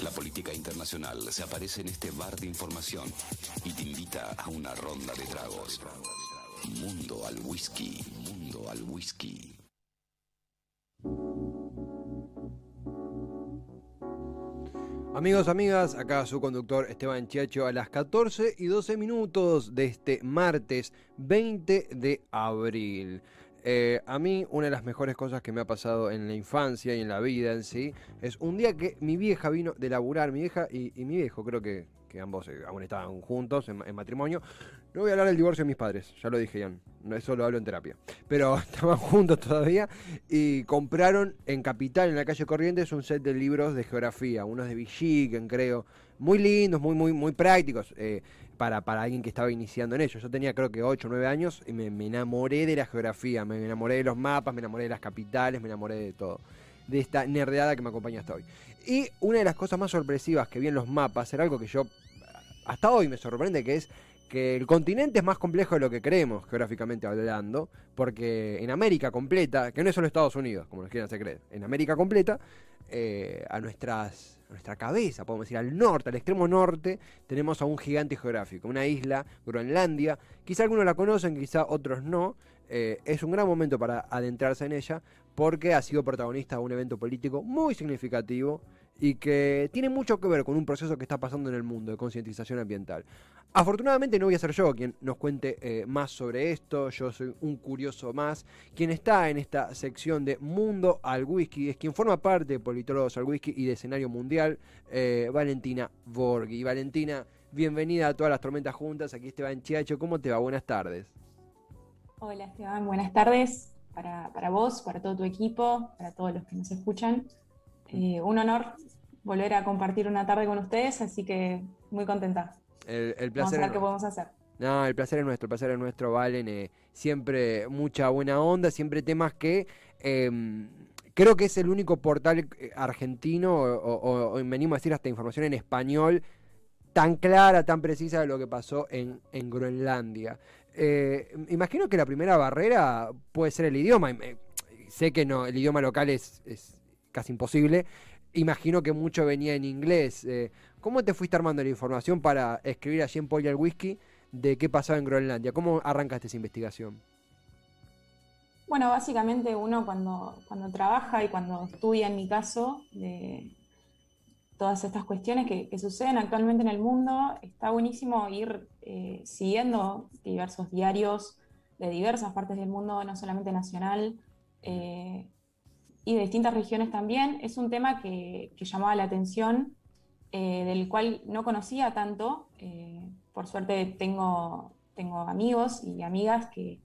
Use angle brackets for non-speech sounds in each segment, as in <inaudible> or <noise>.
La política internacional se aparece en este bar de información y te invita a una ronda de tragos. Mundo al whisky, mundo al whisky. Amigos, amigas, acá su conductor Esteban Chiacho a las 14 y 12 minutos de este martes 20 de abril. Eh, a mí una de las mejores cosas que me ha pasado en la infancia y en la vida en sí es un día que mi vieja vino de laburar, mi vieja y, mi viejo, creo que, ambos eh, aún estaban juntos en matrimonio. No voy a hablar del divorcio de mis padres, ya lo dije. No, eso lo hablo en terapia. Pero <laughs> estaban juntos todavía y compraron en Capital, en la calle Corrientes, un set de libros de geografía, unos de Villiquen, creo. Muy lindos, muy, muy, muy prácticos eh, para, para alguien que estaba iniciando en ello. Yo tenía creo que 8 o 9 años y me, me enamoré de la geografía, me enamoré de los mapas, me enamoré de las capitales, me enamoré de todo. De esta nerdeada que me acompaña hasta hoy. Y una de las cosas más sorpresivas que vi en los mapas era algo que yo hasta hoy me sorprende, que es que el continente es más complejo de lo que creemos, geográficamente hablando, porque en América completa, que no es solo Estados Unidos, como nos quieran hacer creer, en América completa, eh, a, nuestras, a nuestra cabeza, podemos decir, al norte, al extremo norte, tenemos a un gigante geográfico, una isla, Groenlandia, quizá algunos la conocen, quizá otros no, eh, es un gran momento para adentrarse en ella, porque ha sido protagonista de un evento político muy significativo y que tiene mucho que ver con un proceso que está pasando en el mundo de concientización ambiental. Afortunadamente no voy a ser yo quien nos cuente eh, más sobre esto, yo soy un curioso más. Quien está en esta sección de Mundo al Whisky es quien forma parte de Politólogos al Whisky y de Escenario Mundial, eh, Valentina Borghi. Valentina, bienvenida a todas las tormentas juntas, aquí Esteban Chiacho, ¿cómo te va? Buenas tardes. Hola Esteban, buenas tardes para, para vos, para todo tu equipo, para todos los que nos escuchan. Eh, un honor volver a compartir una tarde con ustedes, así que muy contenta. El, el Vamos placer a ver es qué podemos hacer. No, el placer es nuestro, el placer es nuestro, Valen. eh, siempre mucha buena onda, siempre temas que eh, creo que es el único portal eh, argentino, o, o- o me animo a decir hasta información en español, tan clara, tan precisa de lo que pasó en, en Groenlandia. Eh, imagino que la primera barrera puede ser el idioma. sé que no, el idioma local es, es casi imposible. Imagino que mucho venía en inglés. eh, ¿Cómo te fuiste armando la información para escribir allí en Polly al Whisky de qué pasaba en Groenlandia? ¿Cómo arrancaste esa investigación? Bueno, básicamente uno cuando, cuando trabaja y cuando estudia, en mi caso, de todas estas cuestiones que, que suceden actualmente en el mundo, está buenísimo ir eh, siguiendo diversos diarios de diversas partes del mundo, no solamente nacional, eh, y de distintas regiones también. Es un tema que, que llamaba la atención, eh, del cual no conocía tanto. eh, por suerte tengo, tengo amigos y amigas que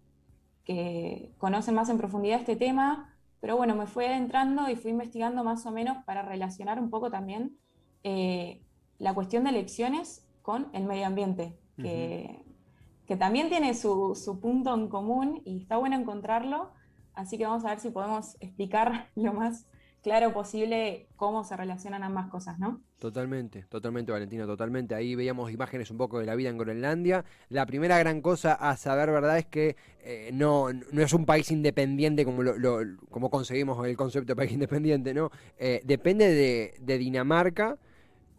que conocen más en profundidad este tema, pero bueno, me fui adentrando y fui investigando más o menos para relacionar un poco también eh, la cuestión de elecciones con el medio ambiente, que, que también tiene su, su punto en común y está bueno encontrarlo, así que vamos a ver si podemos explicar <laughs> lo más claro posible cómo se relacionan ambas cosas, ¿no? Totalmente, totalmente, Valentina, totalmente. Ahí veíamos imágenes un poco de la vida en Groenlandia. La primera gran cosa a saber, ¿verdad?, es que eh, no, no es un país independiente como, lo, lo- como conseguimos el concepto de país <laughs> independiente, ¿no? Eh, depende de, de Dinamarca,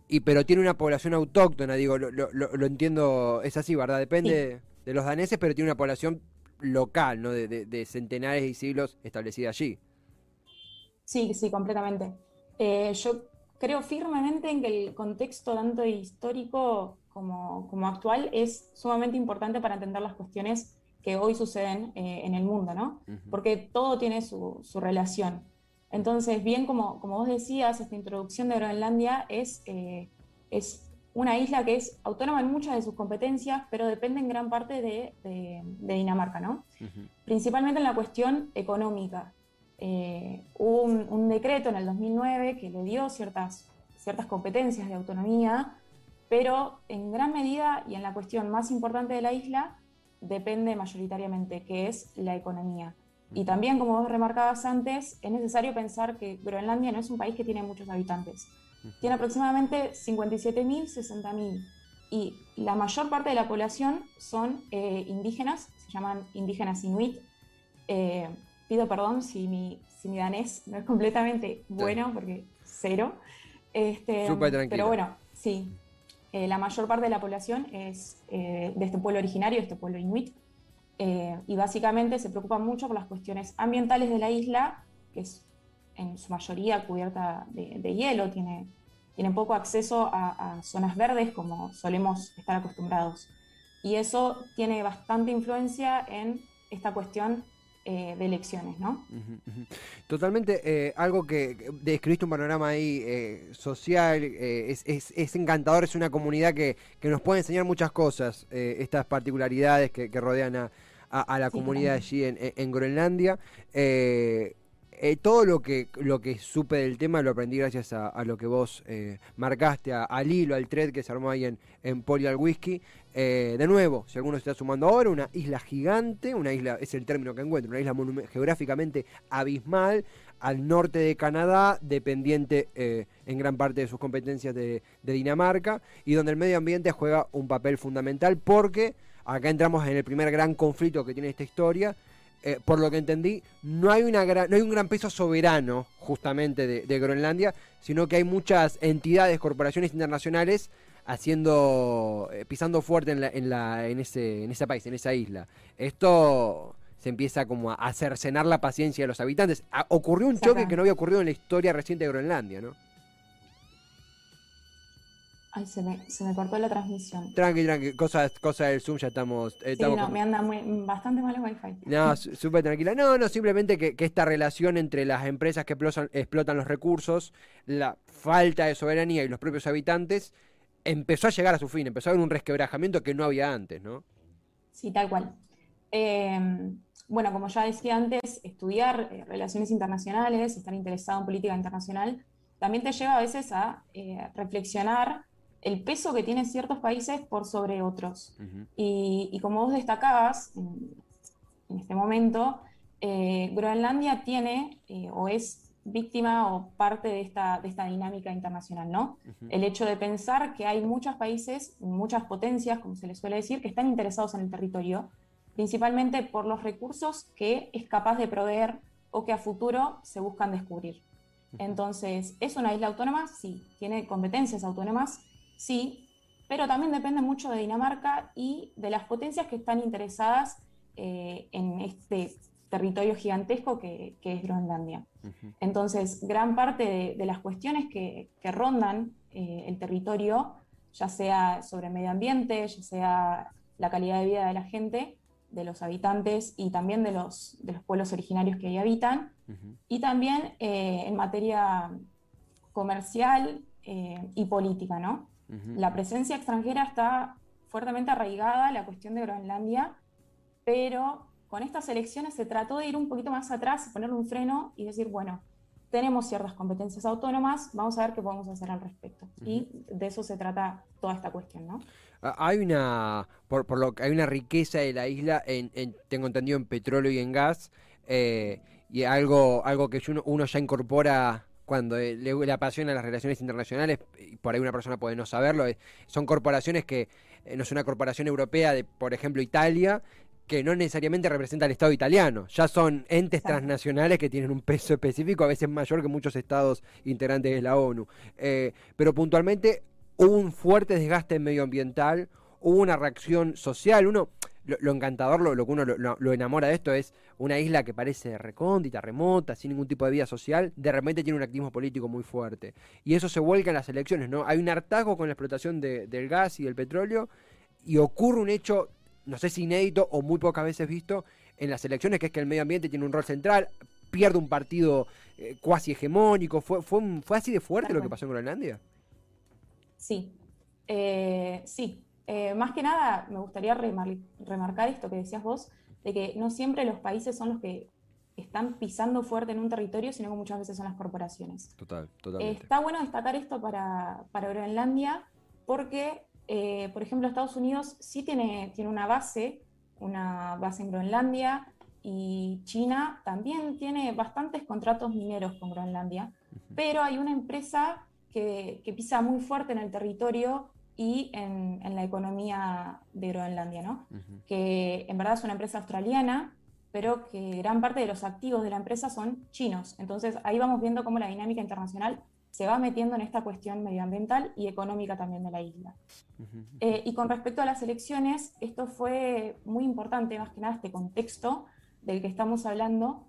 y, pero tiene una población autóctona, digo, lo, lo- entiendo, es así, ¿verdad? Depende Sí. de los daneses, pero tiene una población local, ¿no? De, de- de centenares y siglos establecida allí. Sí, sí, completamente. Eh, yo creo firmemente en que el contexto tanto histórico como, como actual es sumamente importante para entender las cuestiones que hoy suceden eh, en el mundo, ¿no? Porque todo tiene su, su relación. Entonces, bien como, como vos decías, esta introducción de Groenlandia es, eh, es una isla que es autónoma en muchas de sus competencias, pero depende en gran parte de, de- de Dinamarca, ¿no? Ujú. principalmente en la cuestión económica. Eh, hubo un, un decreto en el 2009 que le dio ciertas, ciertas competencias de autonomía, pero en gran medida y en la cuestión más importante de la isla depende mayoritariamente, que es la economía. Y también, como vos remarcabas antes, es necesario pensar que Groenlandia no es un país que tiene muchos habitantes. Tiene aproximadamente 57.000, 60.000. Y la mayor parte de la población son eh, indígenas, se llaman indígenas inuit. Eh, pido perdón si mi, si mi danés no es completamente bueno, porque cero. Este, pero bueno, sí. Eh, la mayor parte de la población es eh, de este pueblo originario, este pueblo inuit, eh, y básicamente se preocupa mucho por las cuestiones ambientales de la isla, que es en su mayoría cubierta de, hielo, tiene, tiene, poco acceso a, zonas verdes como solemos estar acostumbrados. Y eso tiene bastante influencia en esta cuestión eh, de elecciones, ¿no? Totalmente, eh, algo que describiste un panorama ahí eh, social, es, es, encantador, es una comunidad que, nos puede enseñar muchas cosas, estas particularidades que, rodean a, la comunidad allí en, en Groenlandia. Todo lo que lo que supe del tema lo aprendí gracias a, lo que vos marcaste, al hilo, al thread que se armó ahí en, en Poli al Whisky. Eh, de nuevo, si alguno se está sumando ahora, una isla gigante, una isla, es el término que encuentro, una isla geográficamente abismal al norte de Canadá, dependiente eh, en gran parte de sus competencias de, Dinamarca, y donde el medio ambiente juega un papel fundamental porque acá entramos en el primer gran conflicto que tiene esta historia. Eh, por lo que entendí, no hay, una no hay un gran peso soberano justamente de Groenlandia, sino que hay muchas entidades, corporaciones internacionales haciendo, eh, pisando fuerte en, la, en, la, en, ese, en ese país, en esa isla. Esto se empieza como a cercenar la paciencia de los habitantes. Ah, ocurrió un choque que no había ocurrido en la historia reciente de Groenlandia, ¿no? Ay, se me, se me cortó la transmisión. Tranqui, tranqui, cosa, cosa del Zoom ya estamos... Eh, sí, no, me anda muy, bastante mal el wifi. No, súper tranquila. No, no, simplemente que, que, esta relación entre las empresas que explotan, explotan los recursos, la falta de soberanía y los propios habitantes empezó a llegar a su fin, empezó a haber un resquebrajamiento que no había antes, ¿no? Sí, tal cual. Em, bueno, como ya decía antes, estudiar eh, relaciones internacionales, estar interesado en política internacional, también te lleva a veces a eh, reflexionar el peso que tienen ciertos países por sobre otros. y, como vos destacabas en, en este momento, eh, Groenlandia tiene o es víctima o parte de esta, de esta dinámica internacional, ¿no? El hecho de pensar que hay muchos países, muchas potencias, como se les suele decir, que están interesados en el territorio, principalmente por los recursos que es capaz de proveer o que a futuro se buscan descubrir. Entonces, ¿es una isla autónoma? Sí. ¿Tiene competencias autónomas? Sí. Pero también depende mucho de Dinamarca y de las potencias que están interesadas eh, en este territorio gigantesco que, es Groenlandia. Entonces, gran parte de, las cuestiones que, rondan eh, el territorio, ya sea sobre medio ambiente, ya sea la calidad de vida de la gente, de los habitantes y también de los, de los pueblos originarios que ahí habitan, y también eh, en materia comercial eh, y política, ¿no? La presencia extranjera está fuertemente arraigada la cuestión de Groenlandia, pero con estas elecciones se trató de ir un poquito más atrás, ponerle un freno y decir, bueno, tenemos ciertas competencias autónomas, vamos a ver qué podemos hacer al respecto. Y de eso se trata toda esta cuestión, ¿no? Ah, hay una, por, lo que hay una riqueza de la isla, en, tengo entendido, en petróleo y en gas, eh, y algo, algo que uno, ya incorpora cuando le, le, apasiona las relaciones internacionales, y por ahí una persona puede no saberlo, son corporaciones que eh, no es una corporación europea de, por ejemplo, Italia, que no necesariamente representa al Estado italiano, ya son entes transnacionales que tienen un peso específico, a veces mayor que muchos estados integrantes de la ONU. Eh, pero puntualmente hubo un fuerte desgaste medioambiental, hubo una reacción social, uno... Lo, encantador, lo, que uno lo, enamora de esto es una isla que parece recóndita, remota, sin ningún tipo de vida social, de repente tiene un activismo político muy fuerte. Y eso se vuelca en las elecciones, ¿no? Hay un hartazgo con la explotación del gas y del petróleo y ocurre un hecho no sé si inédito o muy pocas veces visto en las elecciones, que es que el medio ambiente tiene un rol central, pierde un partido eh, cuasi hegemónico. ¿Fue, fue, ¿Fue así de fuerte lo que pasó en Groenlandia? Sí, eh, sí. Eh, más que nada, me gustaría remarcar esto que decías vos, de que no siempre los países son los que están pisando fuerte en un territorio, sino que muchas veces son las corporaciones. Total, totalmente. está bueno destacar esto para, para Groenlandia, porque eh, por ejemplo, Estados Unidos sí tiene, tiene una base, una base en Groenlandia, y China también tiene bastantes contratos mineros con Groenlandia, pero hay una empresa que, pisa muy fuerte en el territorio y en, la economía de Groenlandia, ¿no? que en verdad es una empresa australiana, pero que gran parte de los activos de la empresa son chinos. Entonces ahí vamos viendo cómo la dinámica internacional se va metiendo en esta cuestión medioambiental y económica también de la isla. Eh, y con respecto a las elecciones, esto fue muy importante, más que nada este contexto del que estamos hablando,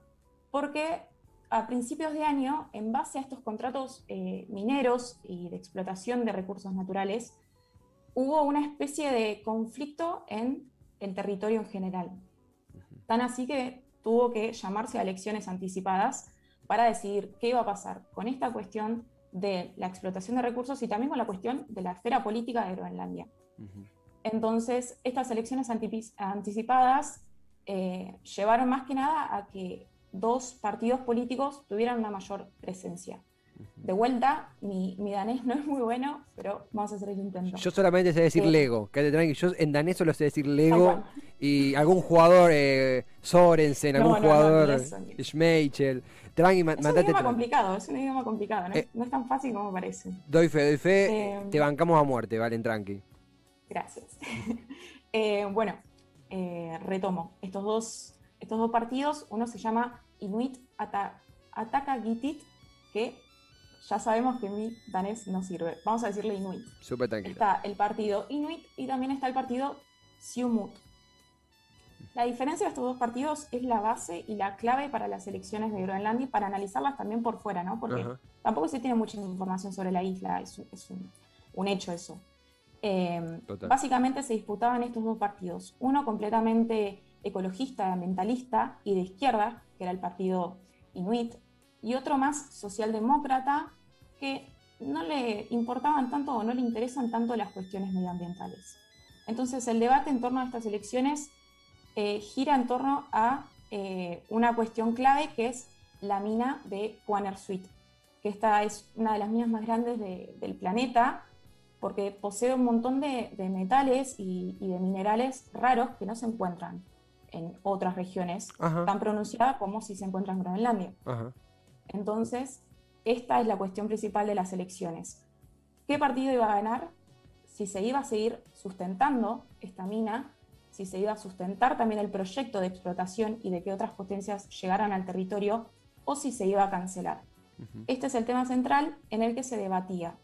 porque a principios de año, en base a estos contratos eh, mineros y de explotación de recursos naturales, hubo una especie de conflicto en el territorio en general. Tan así que tuvo que llamarse a elecciones anticipadas para decidir qué iba a pasar con esta cuestión de la explotación de recursos y también con la cuestión de la esfera política de Groenlandia. Entonces, estas elecciones anticipadas eh, llevaron más que nada a que dos partidos políticos tuvieran una mayor presencia. De vuelta, mi, danés no es muy bueno, pero vamos a hacer el intento. Yo solamente sé decir Lego, quédate tranquilo. Yo en danés solo sé decir Lego y algún jugador, eh, Sorensen, algún jugador, Schmeichel. Tranqui, es un idioma complicado, es un idioma complicado, ¿no? Eh, no, es tan fácil como parece. Doy fe, doy fe, eh, te bancamos a muerte, Valen, tranqui. Gracias. <laughs> bueno, retomo. Estos dos, estos dos partidos, uno se llama Inuit Ataka Gitit, que ya sabemos que mi danés no sirve. Vamos a decirle Inuit. Súper tranquilo. Está el partido Inuit y también está el partido Siumut. La diferencia de estos dos partidos es la base y la clave para las elecciones de Groenlandia y para analizarlas también por fuera, ¿no? Porque tampoco se tiene mucha información sobre la isla, es, un, hecho eso. Em, básicamente se disputaban estos dos partidos, uno completamente ecologista, ambientalista y de izquierda, que era el partido Inuit, y otro más socialdemócrata que no le importaban tanto o no le interesan tanto las cuestiones medioambientales. Entonces el debate en torno a estas elecciones eh, gira en torno a eh, una cuestión clave que es la mina de Suite, que esta es una de las minas más grandes del planeta porque posee un montón de, metales y, de minerales raros que no se encuentran en otras regiones tan pronunciadas como si se encuentra en Groenlandia. Entonces, esta es la cuestión principal de las elecciones. ¿Qué partido iba a ganar? Si se iba a seguir sustentando esta mina, si se iba a sustentar también el proyecto de explotación y de que otras potencias llegaran al territorio, o si se iba a cancelar. Este es el tema central en el que se debatía.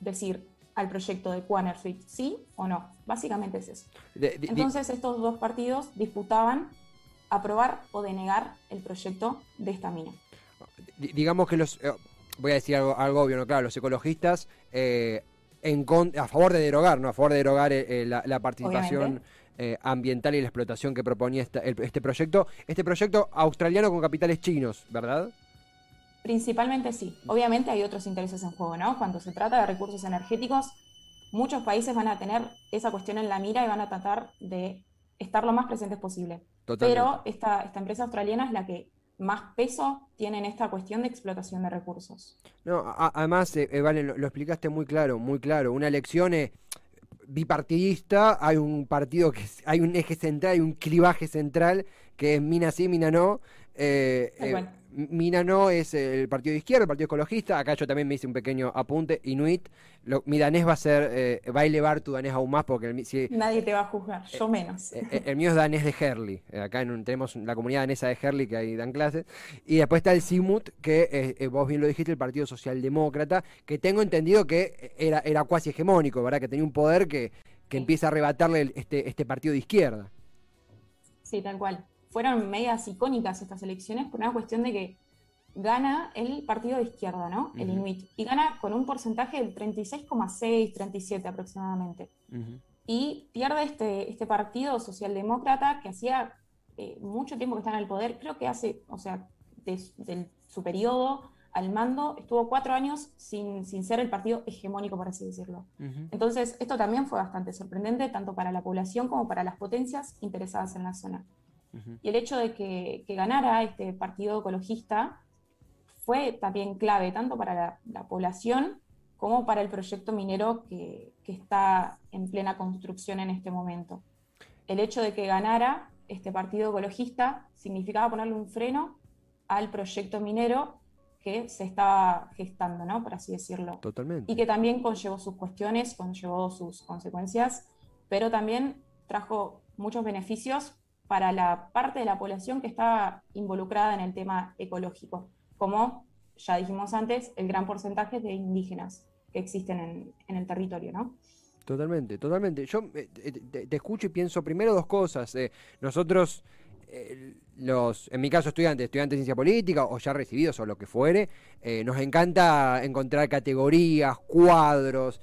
Decir, al proyecto de Suite, sí o no. Básicamente es eso. Entonces estos dos partidos disputaban aprobar o denegar el proyecto de esta mina digamos que los, eh, voy a decir algo, algo obvio, ¿no? Claro, los ecologistas eh, en a favor de derogar, ¿no? A favor de derogar eh, la, participación ambiental y la explotación que proponía este proyecto. Este proyecto australiano con capitales chinos, ¿verdad? Principalmente sí. Obviamente hay otros intereses en juego, ¿no? Cuando se trata de recursos energéticos, muchos países van a tener esa cuestión en la mira y van a tratar de estar lo más presentes posible. Pero esta, esta empresa australiana es la que más peso tienen esta cuestión de explotación de recursos. No, además, eh, eh, Vale, lo, explicaste muy claro, muy claro. Una elección eh, bipartidista, hay un partido que hay un eje central, hay un clivaje central que es mina sí, mina no. Mina no es el partido de izquierda, el partido ecologista. Acá yo también me hice un pequeño apunte. Inuit, mi danés va a ser, eh, va a elevar tu danés aún más porque nadie te va a juzgar, yo eh, menos. Eh, el mío es danés de Herley. acá tenemos la comunidad danesa de Herley que ahí dan clases. Y después está el Simut, que vos bien lo dijiste, el Partido Socialdemócrata, que tengo entendido que era, era cuasi hegemónico, ¿verdad? Que tenía un poder que, que empieza a arrebatarle este, este partido de izquierda. Sí, tal cual fueron medias icónicas estas elecciones por una cuestión de que gana el partido de izquierda, ¿no? El Inuit. Y gana con un porcentaje del 36,6, 37 aproximadamente. Y pierde este, este partido socialdemócrata que hacía eh, mucho tiempo que está en el poder, creo que hace, o sea, de, su periodo al mando, estuvo cuatro años sin, sin, ser el partido hegemónico, por así decirlo. Entonces, esto también fue bastante sorprendente, tanto para la población como para las potencias interesadas en la zona. Y el hecho de que, ganara este partido ecologista fue también clave, tanto para la, población como para el proyecto minero que, está en plena construcción en este momento. El hecho de que ganara este partido ecologista significaba ponerle un freno al proyecto minero que se estaba gestando, ¿no? Por así decirlo. Totalmente. Y que también conllevó sus cuestiones, conllevó sus consecuencias, pero también trajo muchos beneficios para la parte de la población que está involucrada en el tema ecológico, como ya dijimos antes, el gran porcentaje de indígenas que existen en, el territorio, ¿no? Totalmente, totalmente. Yo eh, te, escucho y pienso primero dos cosas. Eh, nosotros, los, en mi caso estudiantes, estudiantes de ciencia política o ya recibidos o lo que fuere, nos encanta encontrar categorías, cuadros,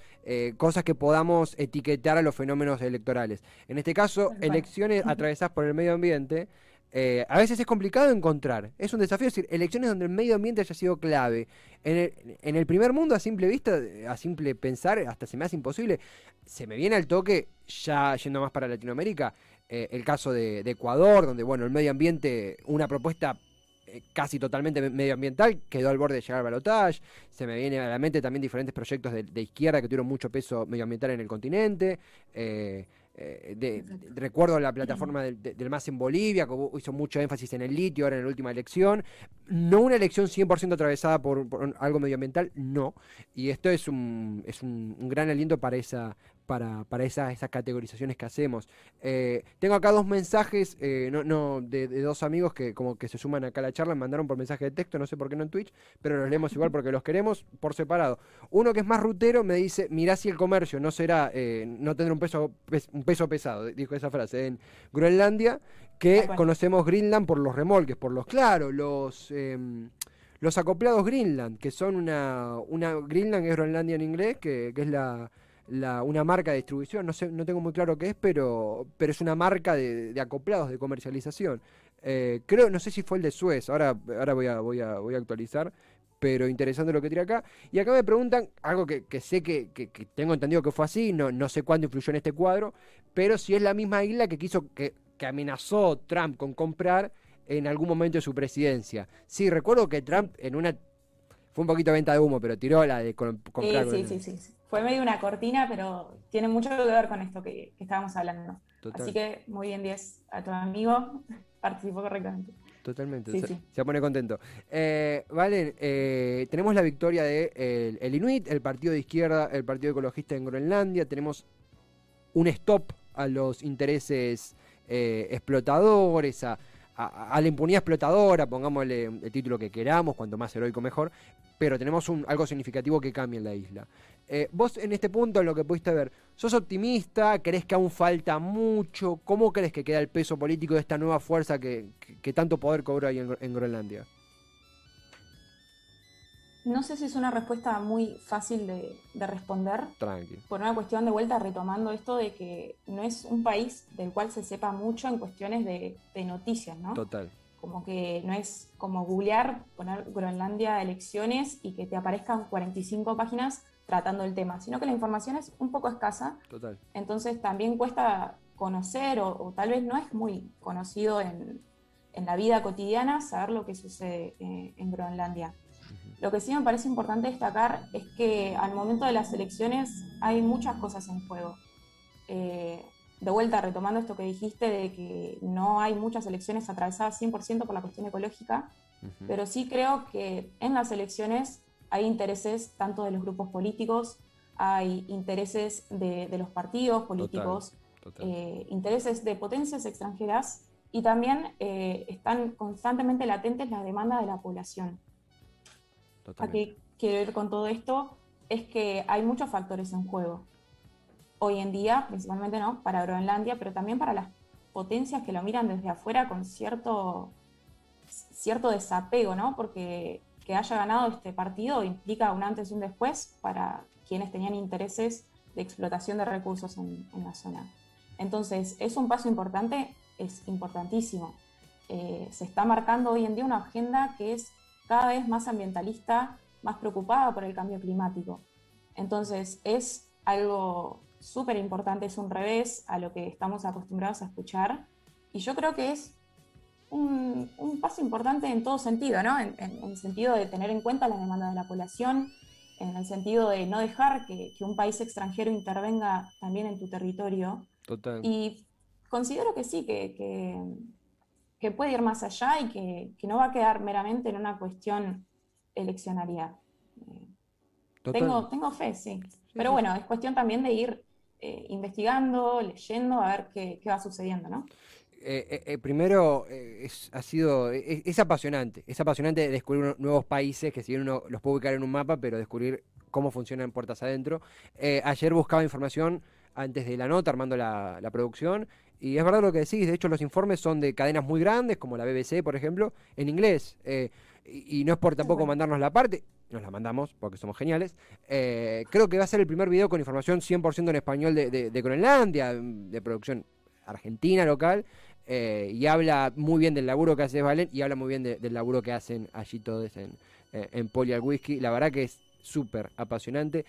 cosas que podamos etiquetar a los fenómenos electorales. En este caso, elecciones atravesadas por el medio ambiente. Eh, a veces es complicado encontrar. Es un desafío decir, elecciones donde el medio ambiente haya sido clave. En el, primer mundo, a simple vista, a simple pensar, hasta se me hace imposible. Se me viene al toque, ya yendo más para Latinoamérica, eh, el caso de, Ecuador, donde, bueno, el medio ambiente, una propuesta eh, casi totalmente medioambiental, quedó al borde de llegar al balotaje. Se me viene a la mente también diferentes proyectos de, izquierda que tuvieron mucho peso medioambiental en el continente. Eh, de, recuerdo la plataforma del, del, MAS en Bolivia, que hizo mucho énfasis en el litio ahora en la última elección. No una elección 100% atravesada por, algo medioambiental, no. Y esto es un, es un, un gran aliento para esa, para, para esas, categorizaciones que hacemos. Eh, tengo acá dos mensajes eh, no, no, de, dos amigos que como que se suman acá a la charla, me mandaron por mensaje de texto, no sé por qué no en Twitch, pero los leemos igual porque los queremos por separado. Uno que es más rutero me dice, mirá si el comercio no será, eh, no tendrá un peso, un peso pesado, dijo esa frase, en Groenlandia, que conocemos Greenland por los remolques, por los, claro, los... Em, los acoplados Greenland, que son una, una Greenland es Groenlandia en inglés, que es la, una marca de distribución, no sé, no tengo muy claro qué es, pero, pero es una marca de, acoplados de comercialización. Eh, creo, no sé si fue el de Suez, ahora, ahora voy a, voy a, voy a actualizar, pero interesante lo que tira acá. Y acá me preguntan algo que, sé que, tengo entendido que fue así, no, no sé cuándo influyó en este cuadro, pero si es la misma isla que quiso, que, que amenazó Trump con comprar en algún momento de su presidencia. Sí, recuerdo que Trump en una fue un poquito venta de humo, pero tiró la de comprar. Sí, sí, sí, sí, Fue medio una cortina, pero tiene mucho que ver con esto que, estábamos hablando. Así que muy bien, 10 a tu amigo, <laughs> participó correctamente. Totalmente, se, pone contento. Eh, vale, eh, tenemos la victoria de el, Inuit, el partido de izquierda, el partido ecologista en Groenlandia. Tenemos un stop a los intereses eh, explotadores, a, a, la impunidad explotadora, pongámosle el título que queramos, cuanto más heroico mejor, pero tenemos un, algo significativo que cambia en la isla. Eh, vos en este punto, en lo que pudiste ver, ¿sos optimista? ¿Crees que aún falta mucho? ¿Cómo crees que queda el peso político de esta nueva fuerza que, tanto poder cobra ahí en, Groenlandia? No sé si es una respuesta muy fácil de, responder. Tranqui. Por una cuestión de vuelta, retomando esto de que no es un país del cual se sepa mucho en cuestiones de, de noticias, ¿no? Total como que no es como googlear, poner Groenlandia elecciones y que te aparezcan 45 páginas tratando el tema, sino que la información es un poco escasa. Total. Entonces también cuesta conocer o, tal vez no es muy conocido en, la vida cotidiana saber lo que sucede eh, en Groenlandia. Lo que sí me parece importante destacar es que al momento de las elecciones hay muchas cosas en juego. Eh, de vuelta, retomando esto que dijiste de que no hay muchas elecciones atravesadas 100% por la cuestión ecológica, pero sí creo que en las elecciones hay intereses tanto de los grupos políticos, hay intereses de, los partidos políticos, eh, intereses de potencias extranjeras y también eh, están constantemente latentes las demandas de la población. ¿A qué quiero ir con todo esto? Es que hay muchos factores en juego hoy en día, principalmente no, para Groenlandia, pero también para las potencias que lo miran desde afuera con cierto, cierto desapego, ¿no? Porque que haya ganado este partido implica un antes y un después para quienes tenían intereses de explotación de recursos en, la zona. Entonces, ¿es un paso importante? Es importantísimo. Eh, se está marcando hoy en día una agenda que es cada vez más ambientalista, más preocupada por el cambio climático. Entonces, es algo súper importante, es un revés a lo que estamos acostumbrados a escuchar. Y yo creo que es un, paso importante en todo sentido, ¿no? En, el sentido de tener en cuenta la demanda de la población, en el sentido de no dejar que, un país extranjero intervenga también en tu territorio. Total. Y considero que sí, que, que, puede ir más allá y que, no va a quedar meramente en una cuestión eleccionaria. Tengo, tengo fe, sí. Pero bueno, es cuestión también de ir eh, investigando, leyendo, a ver qué, va sucediendo, ¿no? primero, es, ha sido, es, apasionante, es apasionante descubrir nuevos países que si bien uno los puede ubicar en un mapa, pero descubrir cómo funcionan puertas adentro. ayer buscaba información antes de la nota, armando la, producción. Y es verdad lo que decís, de hecho los informes son de cadenas muy grandes, como la BBC, por ejemplo, en inglés. Eh, y, no es por tampoco mandarnos la parte, nos la mandamos porque somos geniales. Eh, creo que va a ser el primer video con información 100% en español de, de, Groenlandia, de producción argentina local. Eh, y habla muy bien del laburo que hace Valen y habla muy bien del laburo que hacen allí todos en, en Poli al Whisky. La verdad que es súper apasionante.